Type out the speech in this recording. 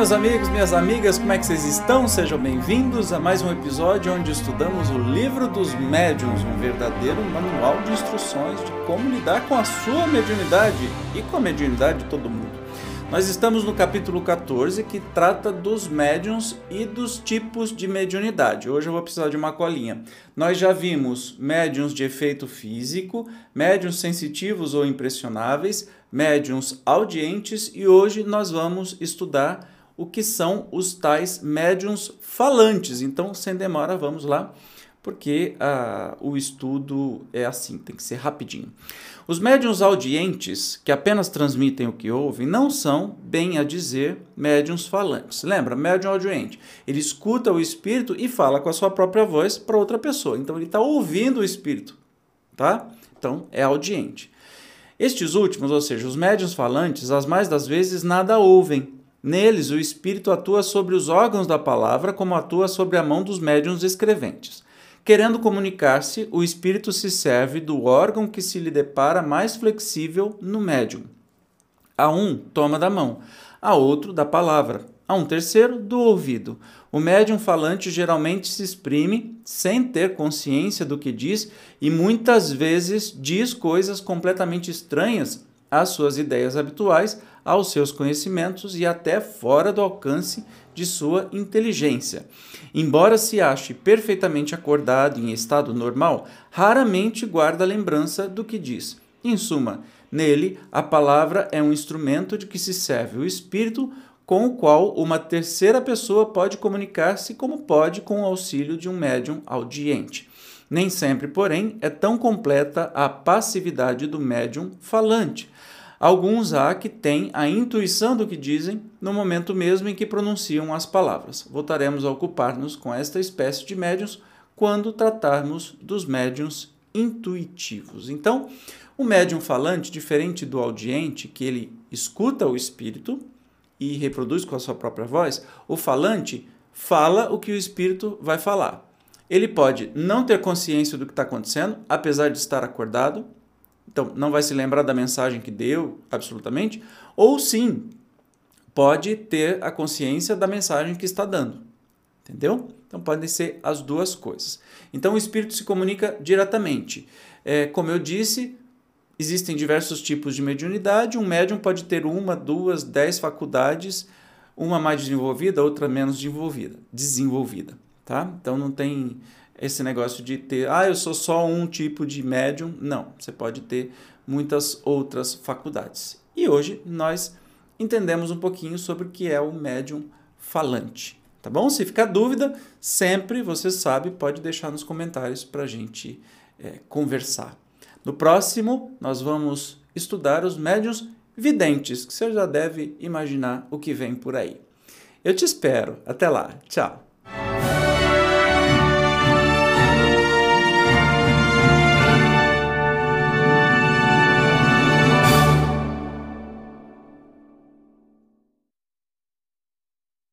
Meus amigos, minhas amigas, como é que vocês estão? Sejam bem-vindos a mais um episódio onde estudamos o Livro dos Médiuns, um verdadeiro manual de instruções de como lidar com a sua mediunidade e com a mediunidade de todo mundo. Nós estamos no capítulo 14 que trata dos médiuns e dos tipos de mediunidade. Hoje eu vou precisar de uma colinha. Nós já vimos médiuns de efeito físico, médiuns sensitivos ou impressionáveis, médiuns audientes e hoje nós vamos estudar o que são os tais médiuns falantes. Então, sem demora, vamos lá, porque ah, o estudo é assim, tem que ser rapidinho. Os médiuns audientes, que apenas transmitem o que ouvem, não são, bem a dizer, médiuns falantes. Lembra? Médium audiente. Ele escuta o espírito e fala com a sua própria voz para outra pessoa. Então, ele está ouvindo o espírito, tá? Então, é audiente. Estes últimos, ou seja, os médiuns falantes, as mais das vezes nada ouvem. Neles, o espírito atua sobre os órgãos da palavra, como atua sobre a mão dos médiuns escreventes. Querendo comunicar-se, o espírito se serve do órgão que se lhe depara mais flexível no médium. A um toma da mão, a outro da palavra, a um terceiro do ouvido. O médium falante geralmente se exprime sem ter consciência do que diz e muitas vezes diz coisas completamente estranhas às suas ideias habituais, aos seus conhecimentos e até fora do alcance de sua inteligência. Embora se ache perfeitamente acordado em estado normal, raramente guarda lembrança do que diz. Em suma, nele a palavra é um instrumento de que se serve o espírito com o qual uma terceira pessoa pode comunicar-se como pode com o auxílio de um médium audiente. Nem sempre, porém, é tão completa a passividade do médium falante. Alguns há que têm a intuição do que dizem no momento mesmo em que pronunciam as palavras. Voltaremos a ocupar-nos com esta espécie de médiums quando tratarmos dos médiums intuitivos. Então, o médium falante, diferente do audiente, que ele escuta o espírito, e reproduz com a sua própria voz, o falante fala o que o espírito vai falar. Ele pode não ter consciência do que está acontecendo, apesar de estar acordado, então não vai se lembrar da mensagem que deu, absolutamente, ou sim, pode ter a consciência da mensagem que está dando. Entendeu? Então podem ser as duas coisas. Então o espírito se comunica diretamente. É, como eu disse, Existem diversos tipos de mediunidade. Um médium pode ter uma, duas, dez faculdades, uma mais desenvolvida, outra menos desenvolvida. desenvolvida tá? Então não tem esse negócio de ter, ah, eu sou só um tipo de médium. Não, você pode ter muitas outras faculdades. E hoje nós entendemos um pouquinho sobre o que é o médium falante. Tá bom? Se ficar dúvida, sempre, você sabe, pode deixar nos comentários para a gente é, conversar. No próximo, nós vamos estudar os médiuns videntes, que você já deve imaginar o que vem por aí. Eu te espero. Até lá. Tchau.